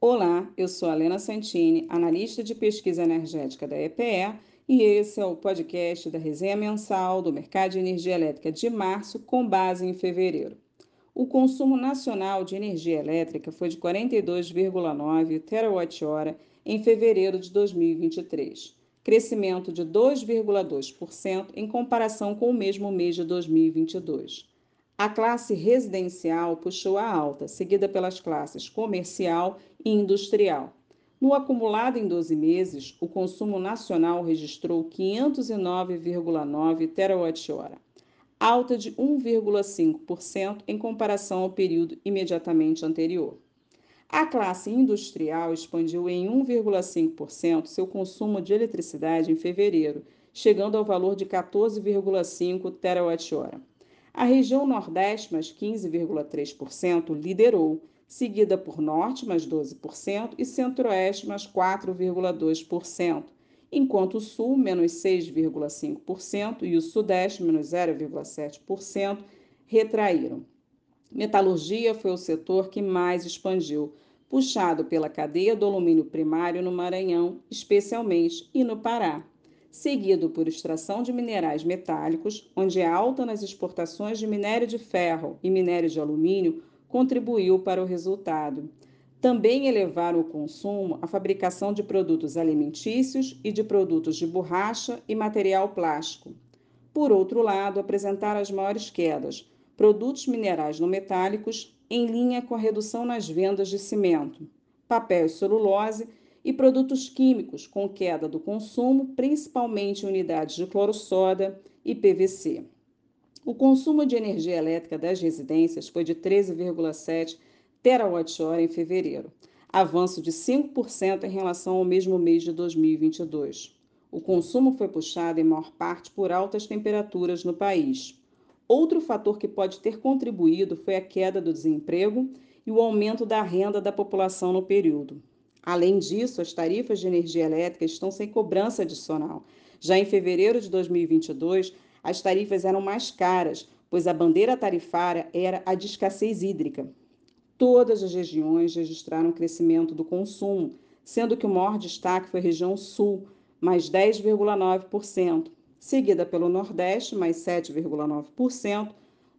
Olá, eu sou a Lena Santini, analista de pesquisa energética da EPE, e esse é o podcast da resenha mensal do mercado de energia elétrica de março, com base em fevereiro. O consumo nacional de energia elétrica foi de 42,9 terawatt-hora em fevereiro de 2023, crescimento de 2,2% em comparação com o mesmo mês de 2022. A classe residencial puxou a alta, seguida pelas classes comercial e industrial. No acumulado em 12 meses, o consumo nacional registrou 509,9 terawatt-hora, alta de 1,5% em comparação ao período imediatamente anterior. A classe industrial expandiu em 1,5% seu consumo de eletricidade em fevereiro, chegando ao valor de 14,5 terawatt-hora. A região Nordeste, mais 15,3%, liderou, seguida por Norte, mais 12%, e Centro-Oeste, mais 4,2%, enquanto o Sul, menos 6,5%, e o Sudeste, menos 0,7%, retraíram. Metalurgia foi o setor que mais expandiu, puxado pela cadeia do alumínio primário no Maranhão, especialmente, e no Pará seguido por extração de minerais metálicos, onde a alta nas exportações de minério de ferro e minério de alumínio contribuiu para o resultado. Também elevaram o consumo a fabricação de produtos alimentícios e de produtos de borracha e material plástico. Por outro lado, apresentaram as maiores quedas produtos minerais não metálicos, em linha com a redução nas vendas de cimento, papel e celulose e produtos químicos com queda do consumo, principalmente unidades de cloro-soda e PVC. O consumo de energia elétrica das residências foi de 13,7 terawatt-hora em fevereiro, avanço de 5% em relação ao mesmo mês de 2022. O consumo foi puxado em maior parte por altas temperaturas no país. Outro fator que pode ter contribuído foi a queda do desemprego e o aumento da renda da população no período. Além disso, as tarifas de energia elétrica estão sem cobrança adicional. Já em fevereiro de 2022, as tarifas eram mais caras, pois a bandeira tarifária era a de escassez hídrica. Todas as regiões registraram crescimento do consumo, sendo que o maior destaque foi a região sul, mais 10,9%, seguida pelo Nordeste, mais 7,9%,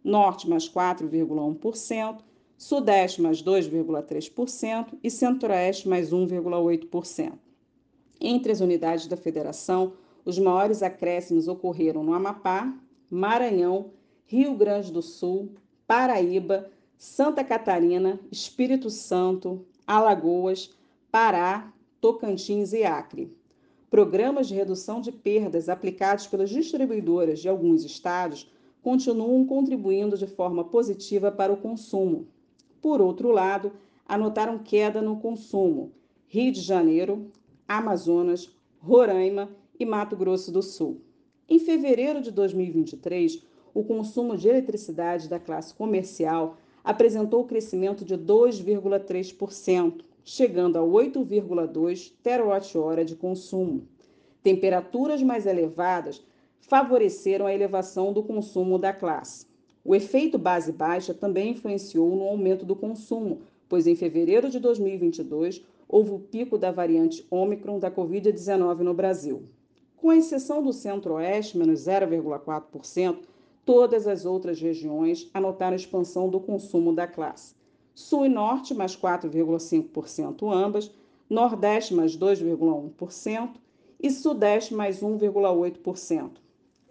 Norte, mais 4,1%, Sudeste mais 2,3% e Centro-Oeste mais 1,8%. Entre as unidades da federação, os maiores acréscimos ocorreram no Amapá, Maranhão, Rio Grande do Sul, Paraíba, Santa Catarina, Espírito Santo, Alagoas, Pará, Tocantins e Acre. Programas de redução de perdas aplicados pelas distribuidoras de alguns estados continuam contribuindo de forma positiva para o consumo, por outro lado, anotaram queda no consumo Rio de Janeiro, Amazonas, Roraima e Mato Grosso do Sul. Em fevereiro de 2023, o consumo de eletricidade da classe comercial apresentou crescimento de 2,3%, chegando a 8,2 terawatt-hora de consumo. Temperaturas mais elevadas favoreceram a elevação do consumo da classe. O efeito base baixa também influenciou no aumento do consumo, pois em fevereiro de 2022 houve o pico da variante Ômicron da Covid-19 no Brasil. Com exceção do Centro-Oeste, menos 0,4%, todas as outras regiões anotaram expansão do consumo da classe. Sul e Norte, mais 4,5% ambas, Nordeste, mais 2,1% e Sudeste, mais 1,8%.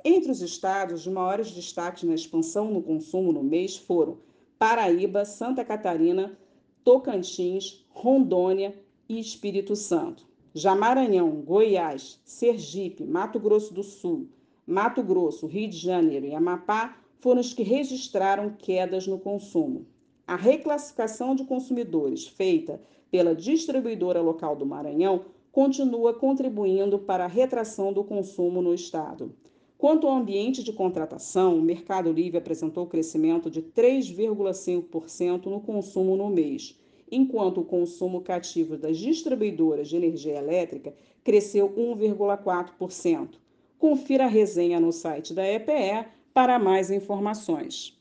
Entre os estados, os maiores destaques na expansão no consumo no mês foram Paraíba, Santa Catarina, Tocantins, Rondônia e Espírito Santo. Já Maranhão, Goiás, Sergipe, Mato Grosso do Sul, Mato Grosso, Rio de Janeiro e Amapá foram os que registraram quedas no consumo. A reclassificação de consumidores feita pela distribuidora local do Maranhão continua contribuindo para a retração do consumo no estado. Quanto ao ambiente de contratação, o Mercado Livre apresentou crescimento de 3,5% no consumo no mês, enquanto o consumo cativo das distribuidoras de energia elétrica cresceu 1,4%. Confira a resenha no site da EPE para mais informações.